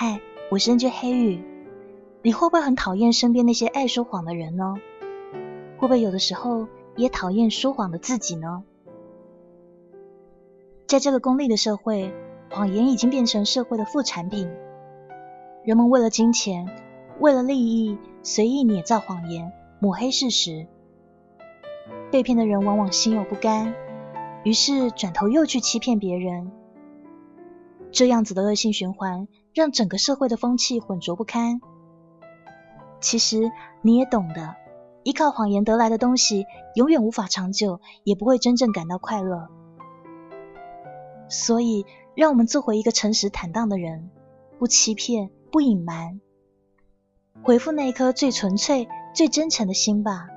嗨我是 N.J. 黑羽，你会不会很讨厌身边那些爱说谎的人呢？会不会有的时候也讨厌说谎的自己呢？在这个功利的社会，谎言已经变成社会的副产品。人们为了金钱，为了利益，随意捏造谎言，抹黑事实。被骗的人往往心有不甘，于是转头又去欺骗别人。这样子的恶性循环，让整个社会的风气浑浊不堪。其实你也懂得。依靠谎言得来的东西，永远无法长久，也不会真正感到快乐。所以，让我们做回一个诚实坦荡的人，不欺骗，不隐瞒，回复那一颗最纯粹、最真诚的心吧。